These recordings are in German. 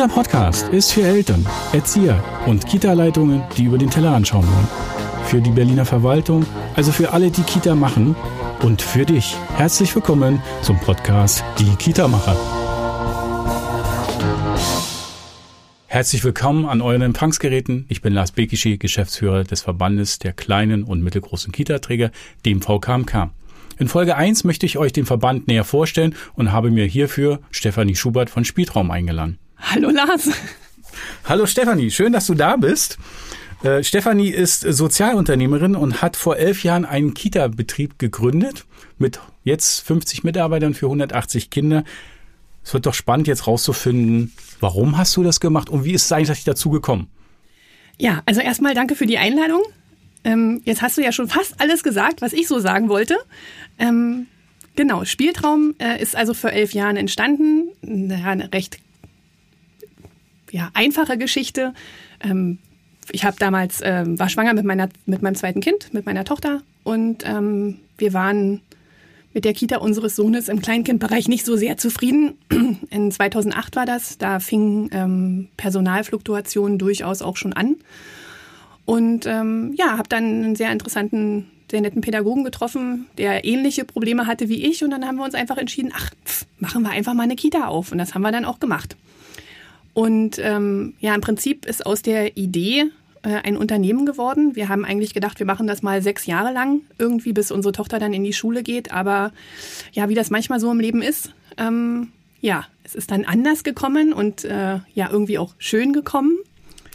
Dieser Podcast ist für Eltern, Erzieher und Kita-Leitungen, die über den Teller anschauen wollen. Für die Berliner Verwaltung, also für alle, die Kita machen. Und für dich. Herzlich willkommen zum Podcast Die Kita-Macher. Herzlich willkommen an euren Empfangsgeräten. Ich bin Lars Bekischi, Geschäftsführer des Verbandes der kleinen und mittelgroßen Kita-Träger, dem VKMK. In Folge 1 möchte ich euch den Verband näher vorstellen und habe mir hierfür Stefanie Schubert von Spieltraum eingeladen. Hallo Lars. Hallo Stefanie, schön, dass du da bist. Äh, Stefanie ist Sozialunternehmerin und hat vor elf Jahren einen Kita-Betrieb gegründet mit jetzt 50 Mitarbeitern für 180 Kinder. Es wird doch spannend jetzt rauszufinden, warum hast du das gemacht und wie ist es eigentlich dazu gekommen? Ja, also erstmal danke für die Einladung. Ähm, jetzt hast du ja schon fast alles gesagt, was ich so sagen wollte. Ähm, genau, Spieltraum äh, ist also vor elf Jahren entstanden. Eine recht ja, einfache Geschichte. Ähm, ich habe damals äh, war schwanger mit meiner mit meinem zweiten Kind, mit meiner Tochter und ähm, wir waren mit der Kita unseres Sohnes im Kleinkindbereich nicht so sehr zufrieden. In 2008 war das, da fingen ähm, Personalfluktuationen durchaus auch schon an. Und ähm, ja, habe dann einen sehr interessanten sehr netten Pädagogen getroffen, der ähnliche Probleme hatte wie ich. Und dann haben wir uns einfach entschieden, ach, pff, machen wir einfach mal eine Kita auf. Und das haben wir dann auch gemacht. Und ähm, ja, im Prinzip ist aus der Idee äh, ein Unternehmen geworden. Wir haben eigentlich gedacht, wir machen das mal sechs Jahre lang, irgendwie bis unsere Tochter dann in die Schule geht. Aber ja, wie das manchmal so im Leben ist, ähm, ja, es ist dann anders gekommen und äh, ja, irgendwie auch schön gekommen.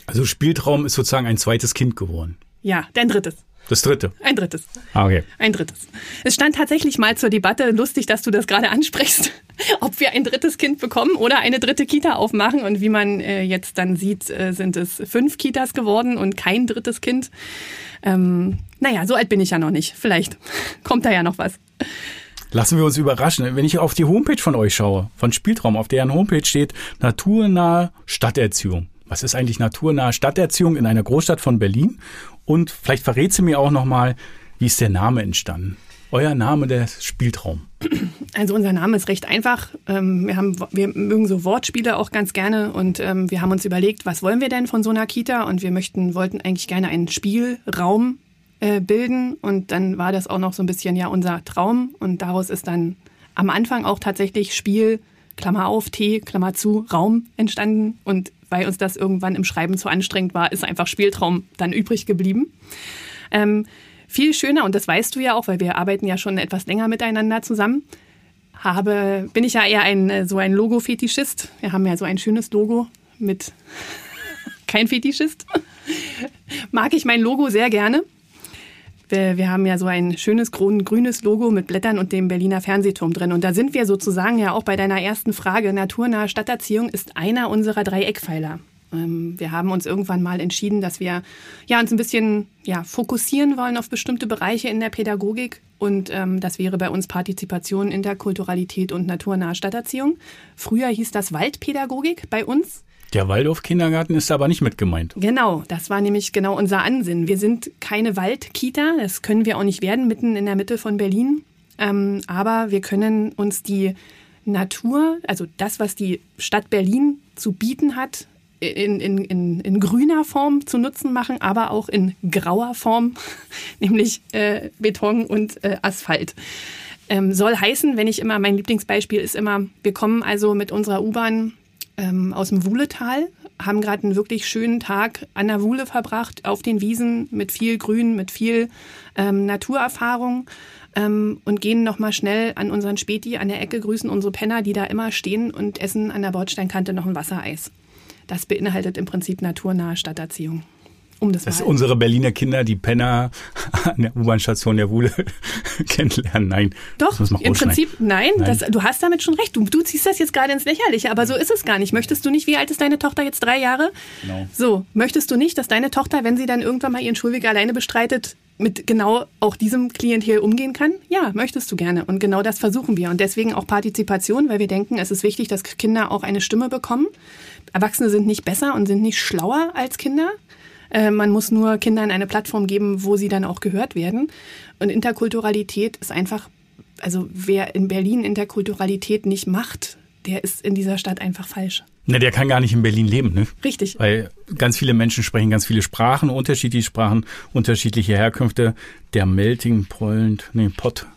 Also Spieltraum ist sozusagen ein zweites Kind geworden. Ja, dein drittes. Das dritte. Ein drittes. Ah, okay. Ein drittes. Es stand tatsächlich mal zur Debatte, lustig, dass du das gerade ansprichst, ob wir ein drittes Kind bekommen oder eine dritte Kita aufmachen. Und wie man äh, jetzt dann sieht, äh, sind es fünf Kitas geworden und kein drittes Kind. Ähm, naja, so alt bin ich ja noch nicht. Vielleicht kommt da ja noch was. Lassen wir uns überraschen. Wenn ich auf die Homepage von euch schaue, von Spieltraum, auf deren Homepage steht naturnahe Stadterziehung. Was ist eigentlich naturnahe Stadterziehung in einer Großstadt von Berlin? Und vielleicht verrät sie mir auch nochmal, wie ist der Name entstanden? Euer Name, der Spieltraum. Also unser Name ist recht einfach. Ähm, wir, haben, wir mögen so Wortspiele auch ganz gerne und ähm, wir haben uns überlegt, was wollen wir denn von so einer Kita? Und wir möchten, wollten eigentlich gerne einen Spielraum äh, bilden und dann war das auch noch so ein bisschen ja unser Traum und daraus ist dann am Anfang auch tatsächlich Spiel, Klammer auf, T, Klammer zu, Raum entstanden und weil uns das irgendwann im Schreiben zu anstrengend war, ist einfach Spieltraum dann übrig geblieben. Ähm, viel schöner, und das weißt du ja auch, weil wir arbeiten ja schon etwas länger miteinander zusammen, habe, bin ich ja eher ein, so ein Logo-Fetischist. Wir haben ja so ein schönes Logo mit kein Fetischist. Mag ich mein Logo sehr gerne. Wir, wir, haben ja so ein schönes grünes Logo mit Blättern und dem Berliner Fernsehturm drin. Und da sind wir sozusagen ja auch bei deiner ersten Frage. Naturnahe Stadterziehung ist einer unserer drei Eckpfeiler. Ähm, wir haben uns irgendwann mal entschieden, dass wir ja, uns ein bisschen ja, fokussieren wollen auf bestimmte Bereiche in der Pädagogik. Und ähm, das wäre bei uns Partizipation, Interkulturalität und naturnahe Stadterziehung. Früher hieß das Waldpädagogik bei uns. Der Waldorf-Kindergarten ist aber nicht mit gemeint. Genau, das war nämlich genau unser Ansinnen. Wir sind keine Waldkita, das können wir auch nicht werden, mitten in der Mitte von Berlin. Ähm, aber wir können uns die Natur, also das, was die Stadt Berlin zu bieten hat, in, in, in, in grüner Form zu nutzen machen, aber auch in grauer Form, nämlich äh, Beton und äh, Asphalt. Ähm, soll heißen, wenn ich immer, mein Lieblingsbeispiel ist immer, wir kommen also mit unserer U-Bahn ähm, aus dem Wuhletal, haben gerade einen wirklich schönen Tag an der Wuhle verbracht, auf den Wiesen mit viel Grün, mit viel ähm, Naturerfahrung ähm, und gehen nochmal schnell an unseren Späti an der Ecke, grüßen unsere Penner, die da immer stehen und essen an der Bordsteinkante noch ein Wassereis. Das beinhaltet im Prinzip naturnahe Stadterziehung. Um das, das unsere Berliner Kinder, die Penner an der U-Bahn-Station der Wuhle kennenlernen. Nein. Doch, im Prinzip nein. nein. Das, du hast damit schon recht. Du, du ziehst das jetzt gerade ins Lächerliche, aber so ist es gar nicht. Möchtest du nicht, wie alt ist deine Tochter jetzt? Drei Jahre? Genau. So, möchtest du nicht, dass deine Tochter, wenn sie dann irgendwann mal ihren Schulweg alleine bestreitet, mit genau auch diesem Klientel umgehen kann? Ja, möchtest du gerne. Und genau das versuchen wir. Und deswegen auch Partizipation, weil wir denken, es ist wichtig, dass Kinder auch eine Stimme bekommen. Erwachsene sind nicht besser und sind nicht schlauer als Kinder. Äh, man muss nur Kindern eine Plattform geben, wo sie dann auch gehört werden. Und Interkulturalität ist einfach, also wer in Berlin Interkulturalität nicht macht, der ist in dieser Stadt einfach falsch. Na, der kann gar nicht in Berlin leben, ne? Richtig. Weil ganz viele Menschen sprechen ganz viele Sprachen, unterschiedliche Sprachen, unterschiedliche Herkünfte. Der Melting Point, nee, Pot.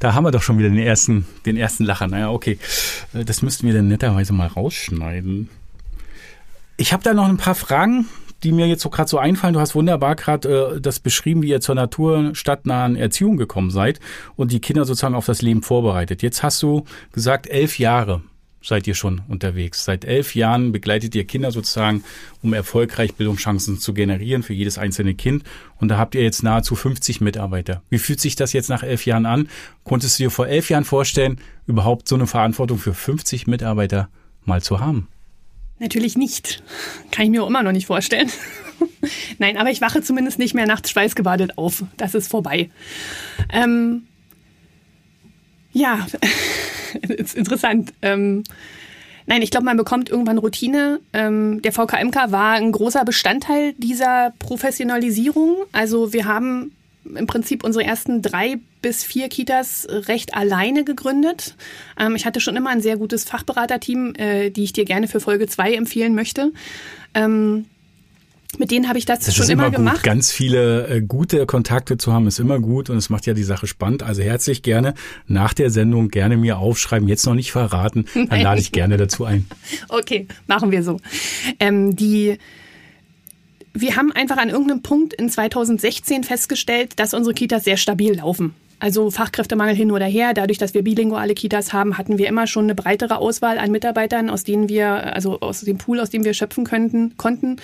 Da haben wir doch schon wieder den ersten, den ersten Lacher. Naja, okay. Äh, das müssten wir dann netterweise mal rausschneiden. Ich habe da noch ein paar Fragen, die mir jetzt so gerade so einfallen. Du hast wunderbar gerade äh, das beschrieben, wie ihr zur Natur stadtnahen Erziehung gekommen seid und die Kinder sozusagen auf das Leben vorbereitet. Jetzt hast du gesagt, elf Jahre seid ihr schon unterwegs. Seit elf Jahren begleitet ihr Kinder sozusagen, um erfolgreich Bildungschancen zu generieren für jedes einzelne Kind. Und da habt ihr jetzt nahezu 50 Mitarbeiter. Wie fühlt sich das jetzt nach elf Jahren an? Konntest du dir vor elf Jahren vorstellen, überhaupt so eine Verantwortung für 50 Mitarbeiter mal zu haben? Natürlich nicht. Kann ich mir auch immer noch nicht vorstellen. Nein, aber ich wache zumindest nicht mehr nachts schweißgebadet auf. Das ist vorbei. Ähm, ja, ist interessant. Ähm, nein, ich glaube, man bekommt irgendwann Routine. Ähm, der VKMK war ein großer Bestandteil dieser Professionalisierung. Also wir haben im Prinzip unsere ersten drei bis vier Kitas recht alleine gegründet. Ähm, ich hatte schon immer ein sehr gutes Fachberaterteam, äh, die ich dir gerne für Folge zwei empfehlen möchte. Ähm, mit denen habe ich das, das schon immer, immer gemacht. Ganz viele äh, gute Kontakte zu haben ist immer gut und es macht ja die Sache spannend. Also herzlich gerne nach der Sendung gerne mir aufschreiben. Jetzt noch nicht verraten, dann Nein. lade ich gerne dazu ein. Okay, machen wir so. Ähm, die wir haben einfach an irgendeinem Punkt in 2016 festgestellt, dass unsere Kitas sehr stabil laufen. Also Fachkräftemangel hin oder her. Dadurch, dass wir bilinguale Kitas haben, hatten wir immer schon eine breitere Auswahl an Mitarbeitern, aus denen wir, also aus dem Pool, aus dem wir schöpfen könnten, konnten.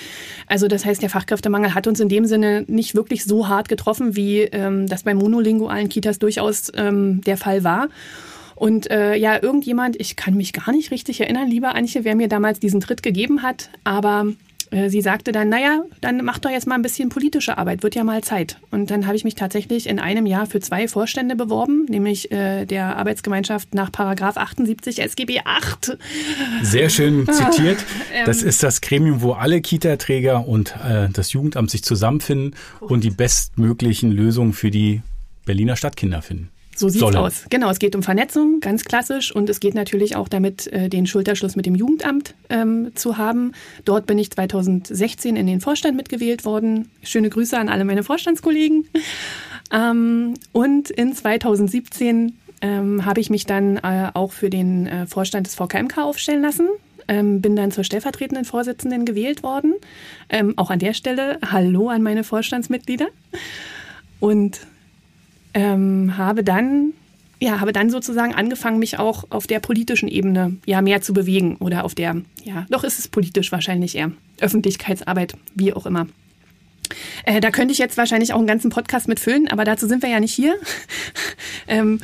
Also das heißt, der Fachkräftemangel hat uns in dem Sinne nicht wirklich so hart getroffen, wie ähm, das bei monolingualen Kitas durchaus ähm, der Fall war. Und äh, ja, irgendjemand, ich kann mich gar nicht richtig erinnern, lieber Anche, wer mir damals diesen Tritt gegeben hat, aber sie sagte dann, naja, dann mach doch jetzt mal ein bisschen politische Arbeit, wird ja mal Zeit. Und dann habe ich mich tatsächlich in einem Jahr für zwei Vorstände beworben, nämlich äh, der Arbeitsgemeinschaft nach Paragraph 78 SGB 8. Sehr schön zitiert. Das ist das Gremium, wo alle Kita-Träger und äh, das Jugendamt sich zusammenfinden und die bestmöglichen Lösungen für die Berliner Stadtkinder finden. So sieht's Solle. aus. Genau, es geht um Vernetzung, ganz klassisch. Und es geht natürlich auch damit, äh, den Schulterschluss mit dem Jugendamt ähm, zu haben. Dort bin ich 2016 in den Vorstand mitgewählt worden. Schöne Grüße an alle meine Vorstandskollegen. Ähm, und in 2017 ähm, habe ich mich dann äh, auch für den äh, Vorstand des VKMK aufstellen lassen. Ähm, bin dann zur stellvertretenden Vorsitzenden gewählt worden. Ähm, auch an der Stelle Hallo an meine Vorstandsmitglieder. Und ähm, habe dann ja, habe dann sozusagen angefangen, mich auch auf der politischen Ebene ja mehr zu bewegen oder auf der, ja, doch ist es politisch wahrscheinlich eher. Öffentlichkeitsarbeit, wie auch immer. Äh, da könnte ich jetzt wahrscheinlich auch einen ganzen Podcast mitfüllen, aber dazu sind wir ja nicht hier. ähm,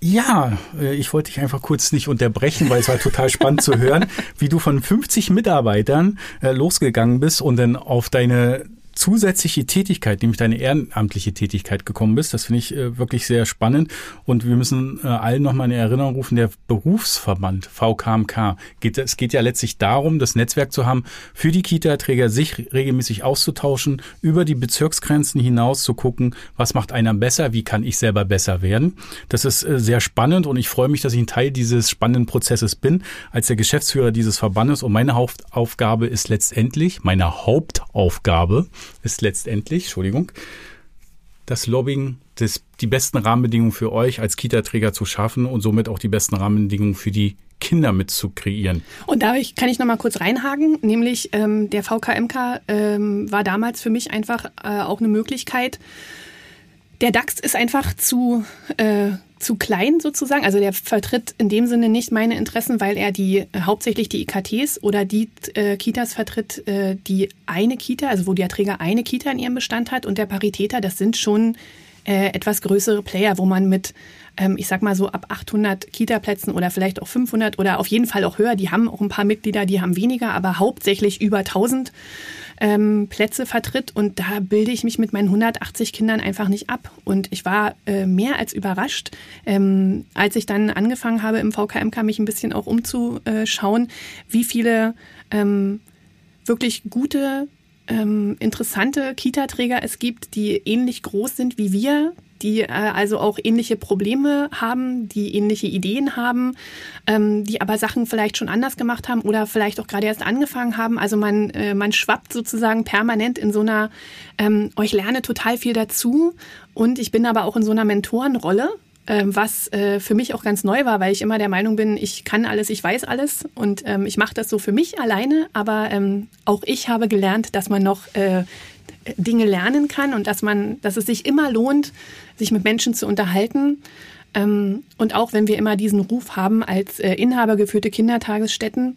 ja, äh, ich wollte dich einfach kurz nicht unterbrechen, weil es war total spannend zu hören, wie du von 50 Mitarbeitern äh, losgegangen bist und dann auf deine zusätzliche Tätigkeit, nämlich deine ehrenamtliche Tätigkeit gekommen bist. Das finde ich äh, wirklich sehr spannend. Und wir müssen äh, allen nochmal in Erinnerung rufen, der Berufsverband VKMK, geht, es geht ja letztlich darum, das Netzwerk zu haben, für die Kita-Träger sich regelmäßig auszutauschen, über die Bezirksgrenzen hinaus zu gucken, was macht einer besser, wie kann ich selber besser werden. Das ist äh, sehr spannend und ich freue mich, dass ich ein Teil dieses spannenden Prozesses bin, als der Geschäftsführer dieses Verbandes. Und meine Hauptaufgabe ist letztendlich, meine Hauptaufgabe ist letztendlich, Entschuldigung, das Lobbying, das, die besten Rahmenbedingungen für euch als Kita-Träger zu schaffen und somit auch die besten Rahmenbedingungen für die Kinder mit zu kreieren. Und da kann ich noch mal kurz reinhaken, nämlich ähm, der VKMK ähm, war damals für mich einfach äh, auch eine Möglichkeit. Der DAX ist einfach zu äh, zu klein sozusagen. Also der vertritt in dem Sinne nicht meine Interessen, weil er die äh, hauptsächlich die IKTs oder die äh, Kitas vertritt, äh, die eine Kita, also wo der Träger eine Kita in ihrem Bestand hat und der Paritäter, das sind schon äh, etwas größere Player, wo man mit, ähm, ich sag mal so ab 800 Kita-Plätzen oder vielleicht auch 500 oder auf jeden Fall auch höher, die haben auch ein paar Mitglieder, die haben weniger, aber hauptsächlich über 1000 ähm, Plätze vertritt und da bilde ich mich mit meinen 180 Kindern einfach nicht ab. Und ich war äh, mehr als überrascht, ähm, als ich dann angefangen habe im VKMK mich ein bisschen auch umzuschauen, wie viele ähm, wirklich gute ähm, interessante Kita-Träger es gibt, die ähnlich groß sind wie wir, die äh, also auch ähnliche Probleme haben, die ähnliche Ideen haben, ähm, die aber Sachen vielleicht schon anders gemacht haben oder vielleicht auch gerade erst angefangen haben. Also man, äh, man schwappt sozusagen permanent in so einer, ähm, ich lerne total viel dazu und ich bin aber auch in so einer Mentorenrolle ähm, was äh, für mich auch ganz neu war, weil ich immer der Meinung bin, ich kann alles, ich weiß alles und ähm, ich mache das so für mich alleine, aber ähm, auch ich habe gelernt, dass man noch äh, Dinge lernen kann und dass man, dass es sich immer lohnt, sich mit Menschen zu unterhalten. Ähm, und auch wenn wir immer diesen Ruf haben, als äh, inhabergeführte Kindertagesstätten,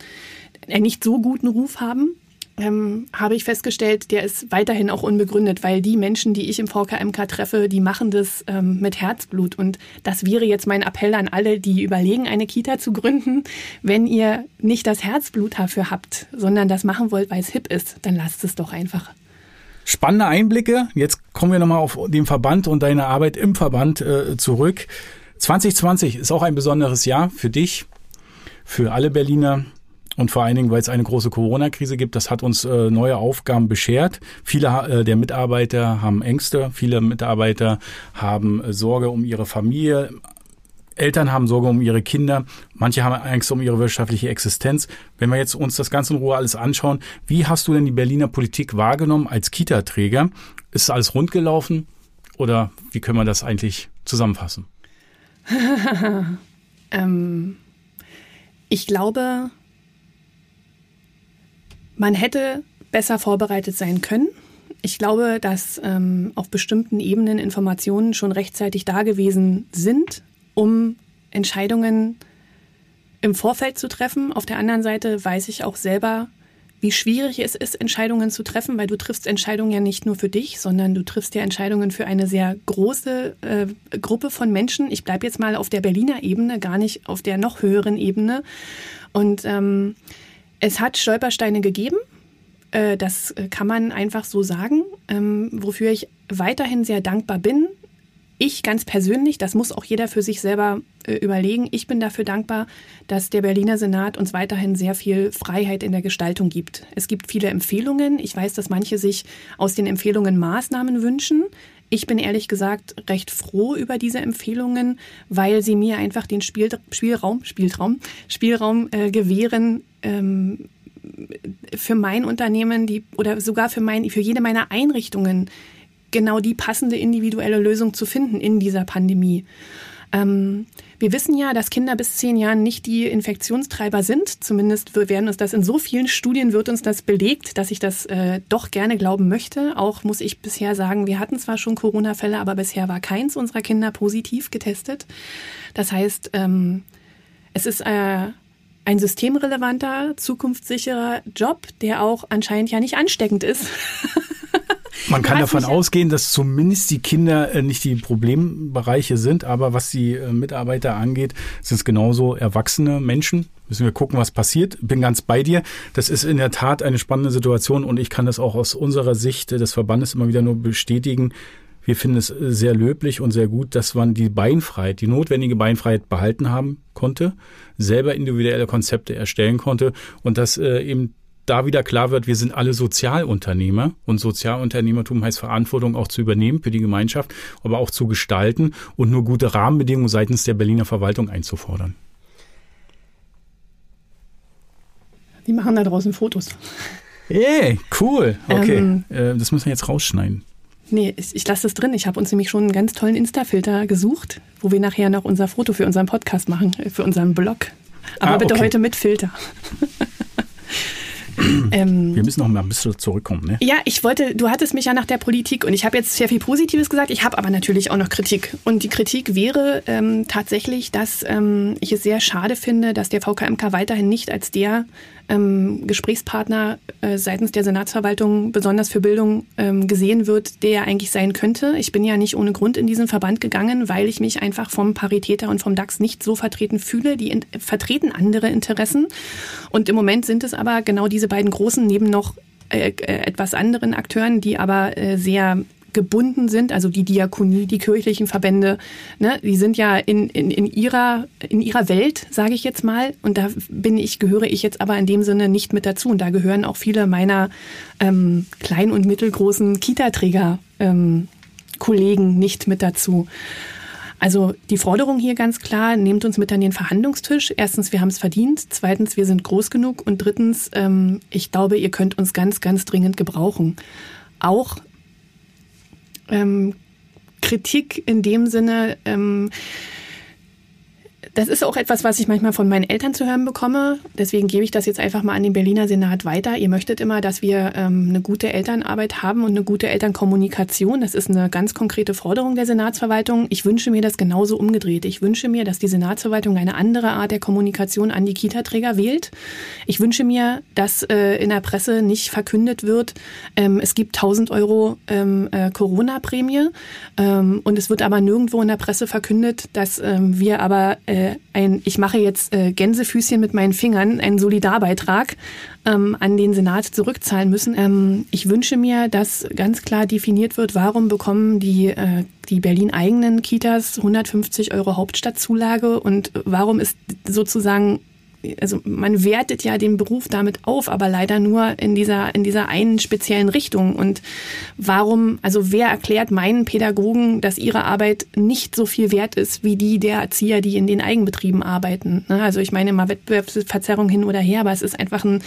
einen nicht so guten Ruf haben, ähm, habe ich festgestellt, der ist weiterhin auch unbegründet, weil die Menschen, die ich im VKMK treffe, die machen das ähm, mit Herzblut. Und das wäre jetzt mein Appell an alle, die überlegen, eine Kita zu gründen. Wenn ihr nicht das Herzblut dafür habt, sondern das machen wollt, weil es hip ist, dann lasst es doch einfach. Spannende Einblicke. Jetzt kommen wir nochmal auf den Verband und deine Arbeit im Verband äh, zurück. 2020 ist auch ein besonderes Jahr für dich, für alle Berliner. Und vor allen Dingen, weil es eine große Corona-Krise gibt, das hat uns äh, neue Aufgaben beschert. Viele äh, der Mitarbeiter haben Ängste, viele Mitarbeiter haben äh, Sorge um ihre Familie. Eltern haben Sorge um ihre Kinder, manche haben Angst um ihre wirtschaftliche Existenz. Wenn wir jetzt uns das Ganze in Ruhe alles anschauen, wie hast du denn die Berliner Politik wahrgenommen als Kita-Träger? Ist alles rund gelaufen oder wie können wir das eigentlich zusammenfassen? ähm, ich glaube, man hätte besser vorbereitet sein können. Ich glaube, dass ähm, auf bestimmten Ebenen Informationen schon rechtzeitig da gewesen sind, um Entscheidungen im Vorfeld zu treffen. Auf der anderen Seite weiß ich auch selber, wie schwierig es ist, Entscheidungen zu treffen, weil du triffst Entscheidungen ja nicht nur für dich, sondern du triffst ja Entscheidungen für eine sehr große äh, Gruppe von Menschen. Ich bleibe jetzt mal auf der Berliner Ebene, gar nicht auf der noch höheren Ebene. Und ähm, es hat Stolpersteine gegeben. Äh, das kann man einfach so sagen, ähm, wofür ich weiterhin sehr dankbar bin. Ich ganz persönlich, das muss auch jeder für sich selber äh, überlegen, ich bin dafür dankbar, dass der Berliner Senat uns weiterhin sehr viel Freiheit in der Gestaltung gibt. Es gibt viele Empfehlungen. Ich weiß, dass manche sich aus den Empfehlungen Maßnahmen wünschen. Ich bin ehrlich gesagt recht froh über diese Empfehlungen, weil sie mir einfach den Spiel, Spielraum, Spielraum, Spielraum äh, gewähren, ähm, für mein Unternehmen die oder sogar für mein für jede meiner Einrichtungen genau die passende individuelle Lösung zu finden in dieser Pandemie. Ähm, wir wissen ja, dass Kinder bis zehn Jahren nicht die Infektionstreiber sind. Zumindest werden uns das in so vielen Studien wird uns das belegt, dass ich das äh, doch gerne glauben möchte. Auch muss ich bisher sagen, wir hatten zwar schon Corona-Fälle, aber bisher war keins unserer Kinder positiv getestet. Das heißt, ähm, es ist äh, ein systemrelevanter, zukunftssicherer Job, der auch anscheinend ja nicht ansteckend ist. Man kann davon ausgehen, dass zumindest die Kinder äh, nicht die Problembereiche sind, aber was die äh, Mitarbeiter angeht, sind es genauso erwachsene Menschen. Müssen wir gucken, was passiert. Bin ganz bei dir. Das ist in der Tat eine spannende Situation und ich kann das auch aus unserer Sicht des Verbandes immer wieder nur bestätigen. Wir finden es sehr löblich und sehr gut, dass man die Beinfreiheit, die notwendige Beinfreiheit behalten haben konnte, selber individuelle Konzepte erstellen konnte und dass äh, eben da wieder klar wird, wir sind alle Sozialunternehmer und Sozialunternehmertum heißt Verantwortung auch zu übernehmen für die Gemeinschaft, aber auch zu gestalten und nur gute Rahmenbedingungen seitens der Berliner Verwaltung einzufordern. Die machen da draußen Fotos. Hey, cool. Okay, ähm, äh, das müssen wir jetzt rausschneiden. Nee, ich, ich lasse das drin. Ich habe uns nämlich schon einen ganz tollen Insta-Filter gesucht, wo wir nachher noch unser Foto für unseren Podcast machen, äh, für unseren Blog. Aber ah, bitte okay. heute mit Filter. Ähm, Wir müssen noch mal ein bisschen zurückkommen. Ne? Ja, ich wollte, du hattest mich ja nach der Politik und ich habe jetzt sehr viel Positives gesagt, ich habe aber natürlich auch noch Kritik. Und die Kritik wäre ähm, tatsächlich, dass ähm, ich es sehr schade finde, dass der VKMK weiterhin nicht als der ähm, Gesprächspartner äh, seitens der Senatsverwaltung besonders für Bildung ähm, gesehen wird, der er eigentlich sein könnte. Ich bin ja nicht ohne Grund in diesen Verband gegangen, weil ich mich einfach vom Paritäter und vom DAX nicht so vertreten fühle. Die in, vertreten andere Interessen. Und im Moment sind es aber genau diese beiden großen neben noch äh, äh, etwas anderen Akteuren, die aber äh, sehr gebunden sind, also die Diakonie, die kirchlichen Verbände, ne, die sind ja in, in, in ihrer, in ihrer Welt, sage ich jetzt mal. Und da bin ich, gehöre ich jetzt aber in dem Sinne nicht mit dazu. Und da gehören auch viele meiner ähm, kleinen und mittelgroßen Kita-Träger. Ähm, Kollegen nicht mit dazu. Also die Forderung hier ganz klar, nehmt uns mit an den Verhandlungstisch. Erstens, wir haben es verdient. Zweitens, wir sind groß genug. Und drittens, ähm, ich glaube, ihr könnt uns ganz, ganz dringend gebrauchen. Auch ähm, Kritik in dem Sinne, ähm, das ist auch etwas, was ich manchmal von meinen Eltern zu hören bekomme. Deswegen gebe ich das jetzt einfach mal an den Berliner Senat weiter. Ihr möchtet immer, dass wir ähm, eine gute Elternarbeit haben und eine gute Elternkommunikation. Das ist eine ganz konkrete Forderung der Senatsverwaltung. Ich wünsche mir das genauso umgedreht. Ich wünsche mir, dass die Senatsverwaltung eine andere Art der Kommunikation an die Kita-Träger wählt. Ich wünsche mir, dass äh, in der Presse nicht verkündet wird, ähm, es gibt 1000 Euro ähm, äh, Corona-Prämie ähm, und es wird aber nirgendwo in der Presse verkündet, dass ähm, wir aber äh, äh, ein, ich mache jetzt äh, Gänsefüßchen mit meinen Fingern, einen Solidarbeitrag ähm, an den Senat zurückzahlen müssen. Ähm, ich wünsche mir, dass ganz klar definiert wird, warum bekommen die, äh, die Berlin-eigenen Kitas 150 Euro Hauptstadtzulage und warum ist sozusagen also man wertet ja den Beruf damit auf, aber leider nur in dieser, in dieser einen speziellen Richtung. Und warum, also wer erklärt meinen Pädagogen, dass ihre Arbeit nicht so viel wert ist wie die der Erzieher, die in den Eigenbetrieben arbeiten? Ne? Also ich meine mal Wettbewerbsverzerrung hin oder her, aber es ist einfach ein,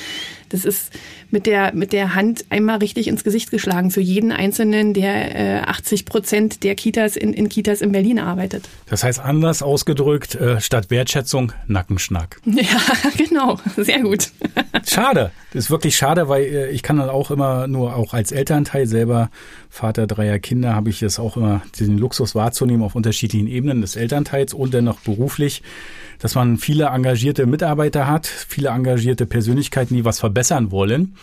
das ist mit der, mit der Hand einmal richtig ins Gesicht geschlagen für jeden Einzelnen, der äh, 80 Prozent der Kitas in, in Kitas in Berlin arbeitet. Das heißt anders ausgedrückt, äh, statt Wertschätzung Nackenschnack. Ja, genau. Sehr gut. Schade. Das ist wirklich schade, weil äh, ich kann dann auch immer nur auch als Elternteil selber Vater dreier Kinder habe ich es auch immer den Luxus wahrzunehmen auf unterschiedlichen Ebenen des Elternteils und dennoch beruflich, dass man viele engagierte Mitarbeiter hat, viele engagierte Persönlichkeiten, die was verbessern wollen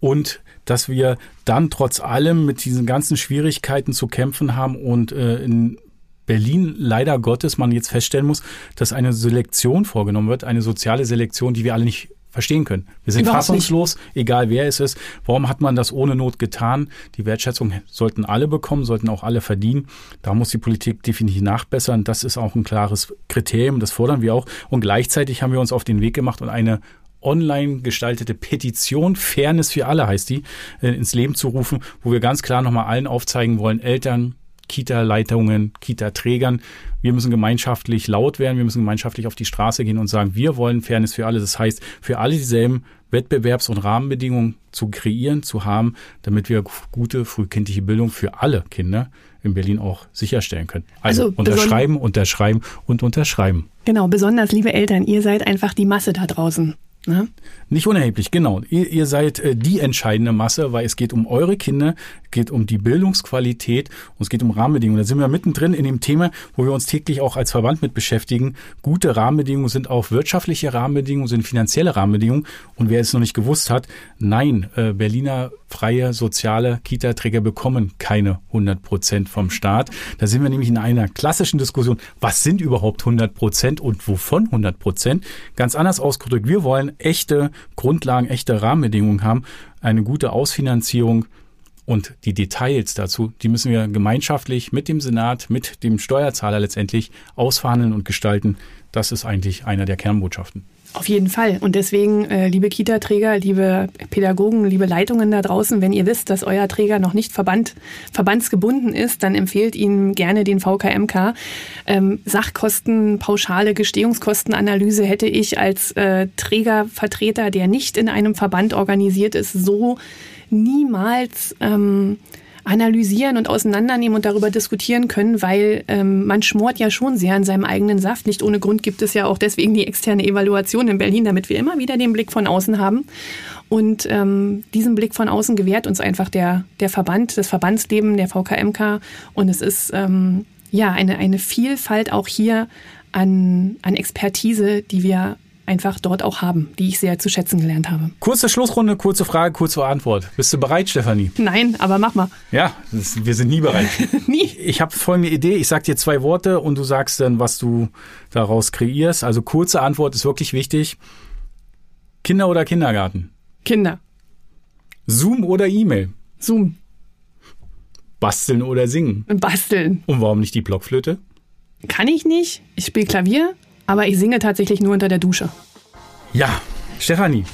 und dass wir dann trotz allem mit diesen ganzen Schwierigkeiten zu kämpfen haben und äh, in Berlin leider Gottes man jetzt feststellen muss, dass eine Selektion vorgenommen wird, eine soziale Selektion, die wir alle nicht verstehen können. Wir sind Überhaupt fassungslos, nicht. egal wer es ist. Warum hat man das ohne Not getan? Die Wertschätzung sollten alle bekommen, sollten auch alle verdienen. Da muss die Politik definitiv nachbessern. Das ist auch ein klares Kriterium, das fordern wir auch. Und gleichzeitig haben wir uns auf den Weg gemacht und eine online gestaltete Petition, Fairness für alle heißt die, äh, ins Leben zu rufen, wo wir ganz klar nochmal allen aufzeigen wollen, Eltern, Kita-Leitungen, Kita-Trägern. Wir müssen gemeinschaftlich laut werden, wir müssen gemeinschaftlich auf die Straße gehen und sagen, wir wollen Fairness für alle. Das heißt, für alle dieselben Wettbewerbs- und Rahmenbedingungen zu kreieren, zu haben, damit wir gute frühkindliche Bildung für alle Kinder in Berlin auch sicherstellen können. Also, also unterschreiben, unterschreiben und unterschreiben. Genau, besonders liebe Eltern, ihr seid einfach die Masse da draußen. Ne? Nicht unerheblich, genau. Ihr, ihr seid äh, die entscheidende Masse, weil es geht um eure Kinder, geht um die Bildungsqualität und es geht um Rahmenbedingungen. Da sind wir mittendrin in dem Thema, wo wir uns täglich auch als Verband mit beschäftigen. Gute Rahmenbedingungen sind auch wirtschaftliche Rahmenbedingungen, sind finanzielle Rahmenbedingungen. Und wer es noch nicht gewusst hat, nein, äh, Berliner freie soziale Kita-Träger bekommen keine 100 Prozent vom Staat. Da sind wir nämlich in einer klassischen Diskussion, was sind überhaupt 100 Prozent und wovon 100 Prozent? Ganz anders ausgedrückt, wir wollen echte Grundlagen, echte Rahmenbedingungen haben, eine gute Ausfinanzierung und die Details dazu, die müssen wir gemeinschaftlich mit dem Senat, mit dem Steuerzahler letztendlich ausverhandeln und gestalten. Das ist eigentlich einer der Kernbotschaften. Auf jeden Fall. Und deswegen, äh, liebe Kita-Träger, liebe Pädagogen, liebe Leitungen da draußen, wenn ihr wisst, dass euer Träger noch nicht verband, verbandsgebunden ist, dann empfehlt Ihnen gerne den VKMK. Ähm, Sachkosten, pauschale Gestehungskostenanalyse hätte ich als äh, Trägervertreter, der nicht in einem Verband organisiert ist, so niemals ähm, analysieren und auseinandernehmen und darüber diskutieren können, weil ähm, man schmort ja schon sehr an seinem eigenen Saft. Nicht ohne Grund gibt es ja auch deswegen die externe Evaluation in Berlin, damit wir immer wieder den Blick von außen haben. Und ähm, diesen Blick von außen gewährt uns einfach der, der Verband, das Verbandsleben, der VKMK. Und es ist ähm, ja eine, eine Vielfalt auch hier an, an Expertise, die wir einfach dort auch haben, die ich sehr zu schätzen gelernt habe. Kurze Schlussrunde, kurze Frage, kurze Antwort. Bist du bereit, Stefanie? Nein, aber mach mal. Ja, das, wir sind nie bereit. nie. Ich habe folgende Idee. Ich sag dir zwei Worte und du sagst dann, was du daraus kreierst. Also kurze Antwort ist wirklich wichtig. Kinder oder Kindergarten? Kinder. Zoom oder E-Mail? Zoom. Basteln oder singen? Basteln. Und warum nicht die Blockflöte? Kann ich nicht. Ich spiele Klavier, aber ich singe tatsächlich nur unter der Dusche. Ja, Stefanie,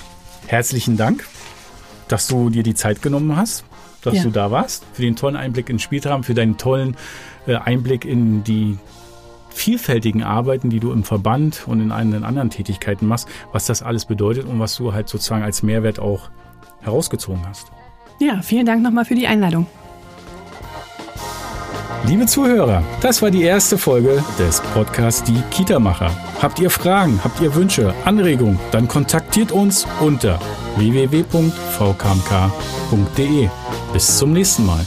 herzlichen Dank, dass du dir die Zeit genommen hast. dass Ja. du da warst, für den tollen Einblick ins Spieltraum, für deinen tollen äh, Einblick in die vielfältigen Arbeiten, die du im Verband und in allen anderen Tätigkeiten machst, was das alles bedeutet und was du halt sozusagen als Mehrwert auch herausgezogen hast. Ja, vielen Dank nochmal für die Einladung. Liebe Zuhörer, das war die erste Folge des Podcasts Die Kita-Macher. Habt ihr Fragen, habt ihr Wünsche, Anregungen, dann kontaktiert uns unter www.vkmk.de. Bis zum nächsten Mal.